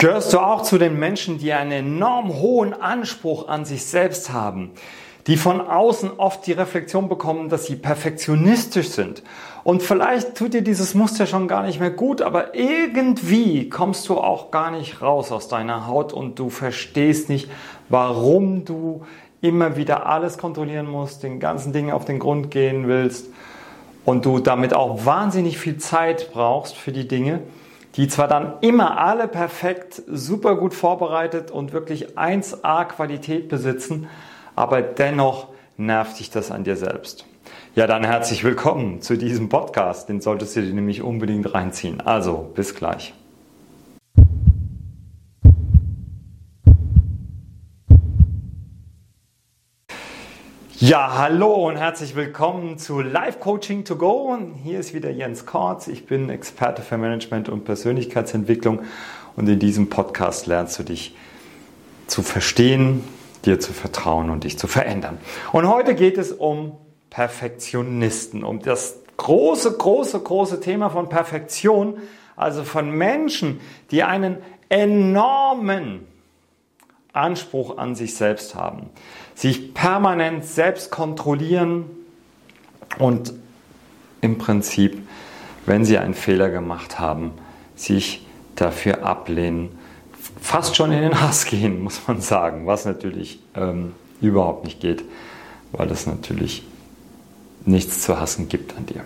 Gehörst du auch zu den Menschen, die einen enorm hohen Anspruch an sich selbst haben, die von außen oft die Reflexion bekommen, dass sie perfektionistisch sind? Und vielleicht tut dir dieses Muster schon gar nicht mehr gut, aber irgendwie kommst du auch gar nicht raus aus deiner Haut und du verstehst nicht, warum du immer wieder alles kontrollieren musst, den ganzen Dingen auf den Grund gehen willst und du damit auch wahnsinnig viel Zeit brauchst für die Dinge die zwar dann immer alle perfekt, super gut vorbereitet und wirklich 1A Qualität besitzen, aber dennoch nervt dich das an dir selbst. Ja, dann herzlich willkommen zu diesem Podcast. Den solltest du dir nämlich unbedingt reinziehen. Also, bis gleich. Ja, hallo und herzlich willkommen zu Live Coaching to Go. Hier ist wieder Jens Kortz. Ich bin Experte für Management und Persönlichkeitsentwicklung und in diesem Podcast lernst du dich zu verstehen, dir zu vertrauen und dich zu verändern. Und heute geht es um Perfektionisten, um das große, große, große Thema von Perfektion, also von Menschen, die einen enormen Anspruch an sich selbst haben, sich permanent selbst kontrollieren und im Prinzip, wenn sie einen Fehler gemacht haben, sich dafür ablehnen, fast schon in den Hass gehen, muss man sagen, was natürlich ähm, überhaupt nicht geht, weil es natürlich nichts zu hassen gibt an dir.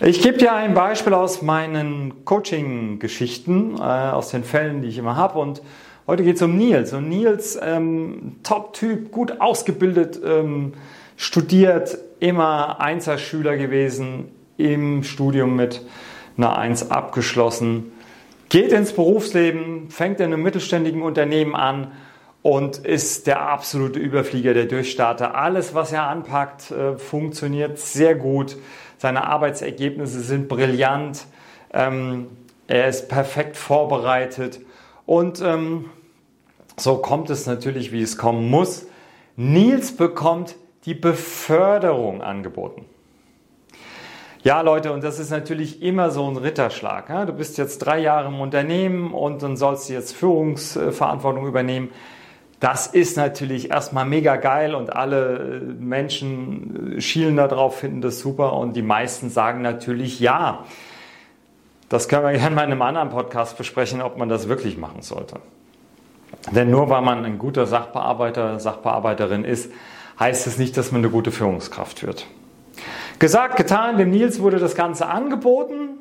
Ich gebe dir ein Beispiel aus meinen Coaching-Geschichten, äh, aus den Fällen, die ich immer habe und Heute geht es um Nils. Und Nils, ähm, Top-Typ, gut ausgebildet, ähm, studiert, immer Einser-Schüler gewesen, im Studium mit einer Eins abgeschlossen, geht ins Berufsleben, fängt in einem mittelständigen Unternehmen an und ist der absolute Überflieger, der Durchstarter. Alles, was er anpackt, äh, funktioniert sehr gut. Seine Arbeitsergebnisse sind brillant. Ähm, er ist perfekt vorbereitet und ähm, so kommt es natürlich, wie es kommen muss. Nils bekommt die Beförderung angeboten. Ja, Leute, und das ist natürlich immer so ein Ritterschlag. Du bist jetzt drei Jahre im Unternehmen und dann sollst du jetzt Führungsverantwortung übernehmen. Das ist natürlich erstmal mega geil und alle Menschen schielen darauf, finden das super und die meisten sagen natürlich ja. Das können wir gerne mal in einem anderen Podcast besprechen, ob man das wirklich machen sollte. Denn nur weil man ein guter Sachbearbeiter, Sachbearbeiterin ist, heißt es nicht, dass man eine gute Führungskraft wird. Gesagt, getan, dem Nils wurde das Ganze angeboten.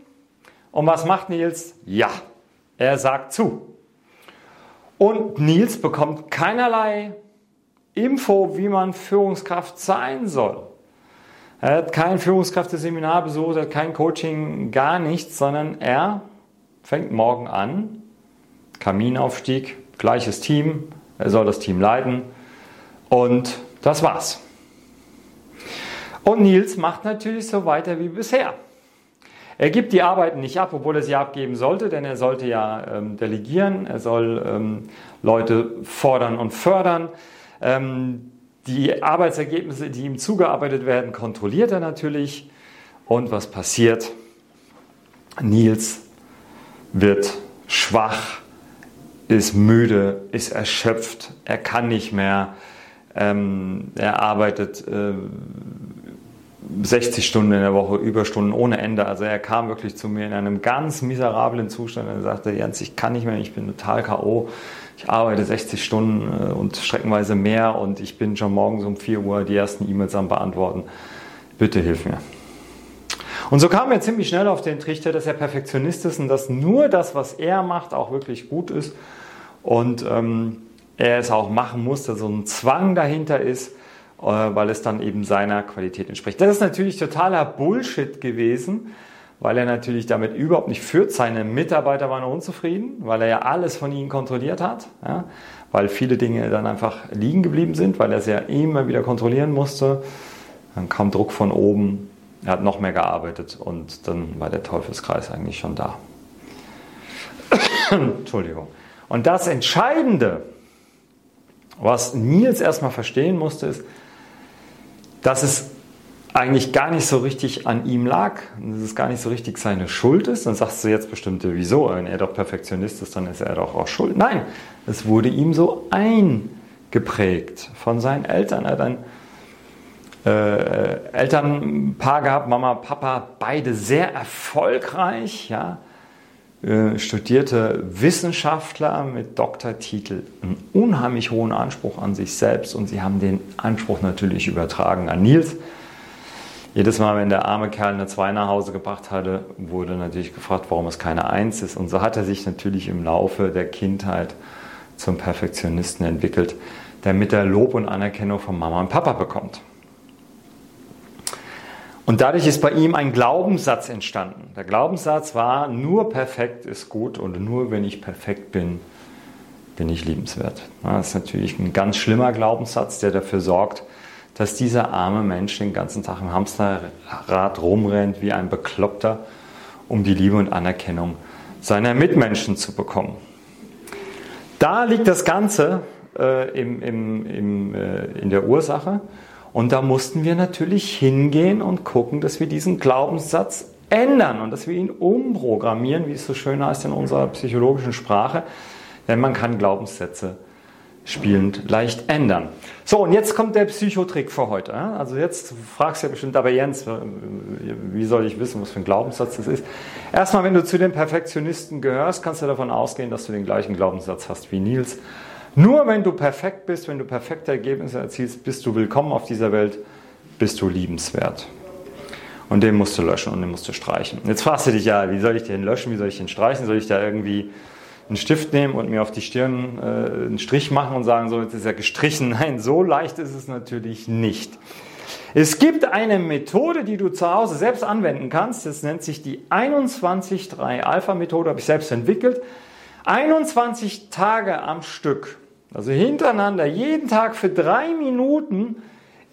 Und was macht Nils? Ja, er sagt zu. Und Nils bekommt keinerlei Info, wie man Führungskraft sein soll. Er hat kein Führungskrafteseminar besucht, er hat kein Coaching, gar nichts, sondern er fängt morgen an, Kaminaufstieg, gleiches Team, er soll das Team leiten und das war's. Und Nils macht natürlich so weiter wie bisher. Er gibt die Arbeiten nicht ab, obwohl er sie abgeben sollte, denn er sollte ja ähm, delegieren, er soll ähm, Leute fordern und fördern. Ähm, die Arbeitsergebnisse, die ihm zugearbeitet werden, kontrolliert er natürlich. Und was passiert? Nils wird schwach, ist müde, ist erschöpft, er kann nicht mehr. Ähm, er arbeitet äh, 60 Stunden in der Woche, Überstunden ohne Ende. Also er kam wirklich zu mir in einem ganz miserablen Zustand und sagte, Jens, ich kann nicht mehr, ich bin total K.O. Ich arbeite 60 Stunden äh, und streckenweise mehr und ich bin schon morgens um 4 Uhr die ersten E-Mails am Beantworten. Bitte hilf mir. Und so kam er ziemlich schnell auf den Trichter, dass er Perfektionist ist und dass nur das, was er macht, auch wirklich gut ist und ähm, er es auch machen muss, dass so ein Zwang dahinter ist, äh, weil es dann eben seiner Qualität entspricht. Das ist natürlich totaler Bullshit gewesen, weil er natürlich damit überhaupt nicht führt. Seine Mitarbeiter waren unzufrieden, weil er ja alles von ihnen kontrolliert hat, ja, weil viele Dinge dann einfach liegen geblieben sind, weil er es ja immer wieder kontrollieren musste. Dann kam Druck von oben, er hat noch mehr gearbeitet und dann war der Teufelskreis eigentlich schon da. Entschuldigung. Und das Entscheidende, was Nils erstmal verstehen musste, ist, dass es eigentlich gar nicht so richtig an ihm lag dass es gar nicht so richtig seine Schuld ist, dann sagst du jetzt bestimmt, wieso? Wenn er doch Perfektionist ist, dann ist er doch auch schuld. Nein, es wurde ihm so eingeprägt von seinen Eltern. Er hat ein äh, Elternpaar gehabt, Mama, Papa, beide sehr erfolgreich, ja, äh, studierte Wissenschaftler mit Doktortitel, einen unheimlich hohen Anspruch an sich selbst und sie haben den Anspruch natürlich übertragen an Nils. Jedes Mal, wenn der arme Kerl eine 2 nach Hause gebracht hatte, wurde natürlich gefragt, warum es keine 1 ist. Und so hat er sich natürlich im Laufe der Kindheit zum Perfektionisten entwickelt, damit er Lob und Anerkennung von Mama und Papa bekommt. Und dadurch ist bei ihm ein Glaubenssatz entstanden. Der Glaubenssatz war, nur perfekt ist gut und nur wenn ich perfekt bin, bin ich liebenswert. Das ist natürlich ein ganz schlimmer Glaubenssatz, der dafür sorgt, dass dieser arme Mensch den ganzen Tag im Hamsterrad rumrennt wie ein Bekloppter, um die Liebe und Anerkennung seiner Mitmenschen zu bekommen. Da liegt das Ganze äh, im, im, im, äh, in der Ursache. Und da mussten wir natürlich hingehen und gucken, dass wir diesen Glaubenssatz ändern und dass wir ihn umprogrammieren, wie es so schön heißt in unserer psychologischen Sprache. Denn man kann Glaubenssätze spielend leicht ändern. So, und jetzt kommt der Psychotrick für heute. Also jetzt fragst du ja bestimmt, aber Jens, wie soll ich wissen, was für ein Glaubenssatz das ist? Erstmal, wenn du zu den Perfektionisten gehörst, kannst du davon ausgehen, dass du den gleichen Glaubenssatz hast wie Nils. Nur wenn du perfekt bist, wenn du perfekte Ergebnisse erzielst, bist du willkommen auf dieser Welt, bist du liebenswert. Und den musst du löschen und den musst du streichen. Jetzt fragst du dich ja, wie soll ich den löschen, wie soll ich den streichen? Soll ich da irgendwie einen Stift nehmen und mir auf die Stirn äh, einen Strich machen und sagen, so, jetzt ist er gestrichen? Nein, so leicht ist es natürlich nicht. Es gibt eine Methode, die du zu Hause selbst anwenden kannst. Das nennt sich die 21-3 Alpha-Methode, habe ich selbst entwickelt. 21 Tage am Stück also hintereinander, jeden Tag für drei Minuten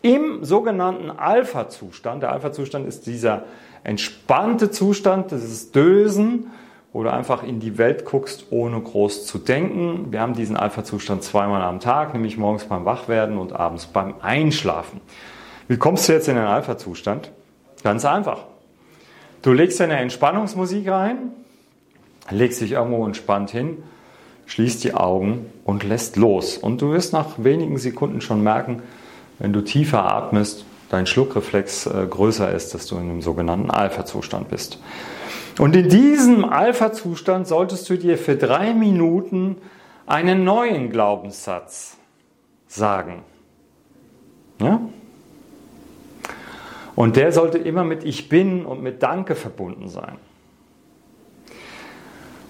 im sogenannten Alpha-Zustand. Der Alpha-Zustand ist dieser entspannte Zustand, das ist Dösen, wo du einfach in die Welt guckst, ohne groß zu denken. Wir haben diesen Alpha-Zustand zweimal am Tag, nämlich morgens beim Wachwerden und abends beim Einschlafen. Wie kommst du jetzt in den Alpha-Zustand? Ganz einfach. Du legst deine Entspannungsmusik rein, legst dich irgendwo entspannt hin schließt die Augen und lässt los. Und du wirst nach wenigen Sekunden schon merken, wenn du tiefer atmest, dein Schluckreflex äh, größer ist, dass du in einem sogenannten Alpha-Zustand bist. Und in diesem Alpha-Zustand solltest du dir für drei Minuten einen neuen Glaubenssatz sagen. Ja? Und der sollte immer mit Ich bin und mit Danke verbunden sein.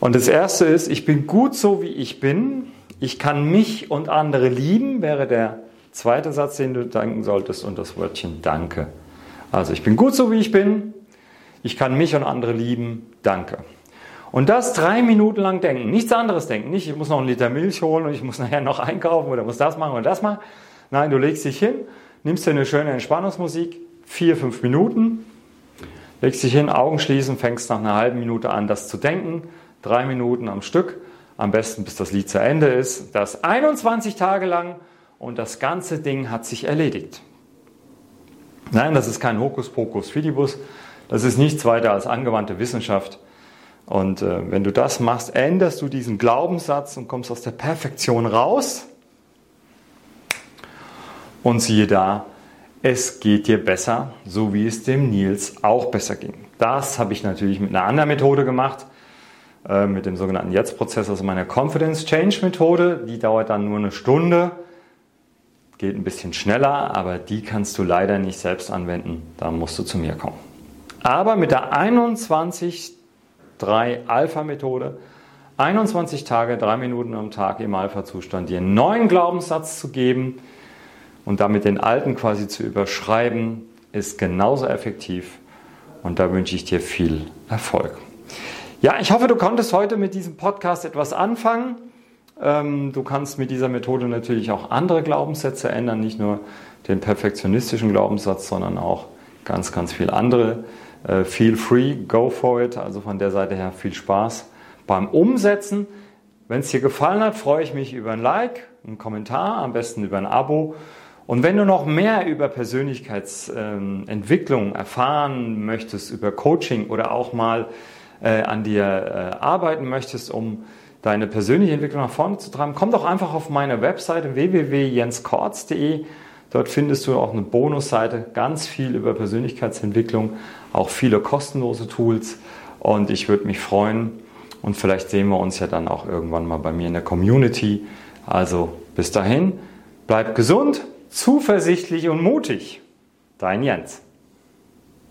Und das erste ist, ich bin gut so, wie ich bin. Ich kann mich und andere lieben, wäre der zweite Satz, den du denken solltest, und das Wörtchen Danke. Also, ich bin gut so, wie ich bin. Ich kann mich und andere lieben. Danke. Und das drei Minuten lang denken. Nichts anderes denken. Nicht, ich muss noch einen Liter Milch holen und ich muss nachher noch einkaufen oder muss das machen oder das machen. Nein, du legst dich hin, nimmst dir eine schöne Entspannungsmusik, vier, fünf Minuten, legst dich hin, Augen schließen, fängst nach einer halben Minute an, das zu denken drei Minuten am Stück, am besten bis das Lied zu Ende ist, das 21 Tage lang und das ganze Ding hat sich erledigt. Nein, das ist kein Hokuspokus Fidibus, das ist nichts weiter als angewandte Wissenschaft. Und äh, wenn du das machst, änderst du diesen Glaubenssatz und kommst aus der Perfektion raus. Und siehe da, es geht dir besser, so wie es dem Nils auch besser ging. Das habe ich natürlich mit einer anderen Methode gemacht. Äh, mit dem sogenannten Jetzt-Prozess, also meiner Confidence Change Methode. Die dauert dann nur eine Stunde, geht ein bisschen schneller, aber die kannst du leider nicht selbst anwenden. Da musst du zu mir kommen. Aber mit der 21-3 Alpha-Methode, 21 Tage, 3 Minuten am Tag im Alpha-Zustand, dir einen neuen Glaubenssatz zu geben und damit den alten quasi zu überschreiben, ist genauso effektiv. Und da wünsche ich dir viel Erfolg. Ja, ich hoffe, du konntest heute mit diesem Podcast etwas anfangen. Ähm, du kannst mit dieser Methode natürlich auch andere Glaubenssätze ändern, nicht nur den perfektionistischen Glaubenssatz, sondern auch ganz, ganz viel andere. Äh, feel free, go for it. Also von der Seite her viel Spaß beim Umsetzen. Wenn es dir gefallen hat, freue ich mich über ein Like, einen Kommentar, am besten über ein Abo. Und wenn du noch mehr über Persönlichkeitsentwicklung erfahren möchtest, über Coaching oder auch mal äh, an dir äh, arbeiten möchtest, um deine persönliche Entwicklung nach vorne zu treiben, komm doch einfach auf meine Webseite www.jenskortz.de. Dort findest du auch eine Bonusseite, ganz viel über Persönlichkeitsentwicklung, auch viele kostenlose Tools. Und ich würde mich freuen und vielleicht sehen wir uns ja dann auch irgendwann mal bei mir in der Community. Also bis dahin, bleib gesund zuversichtlich und mutig. Dein Jens.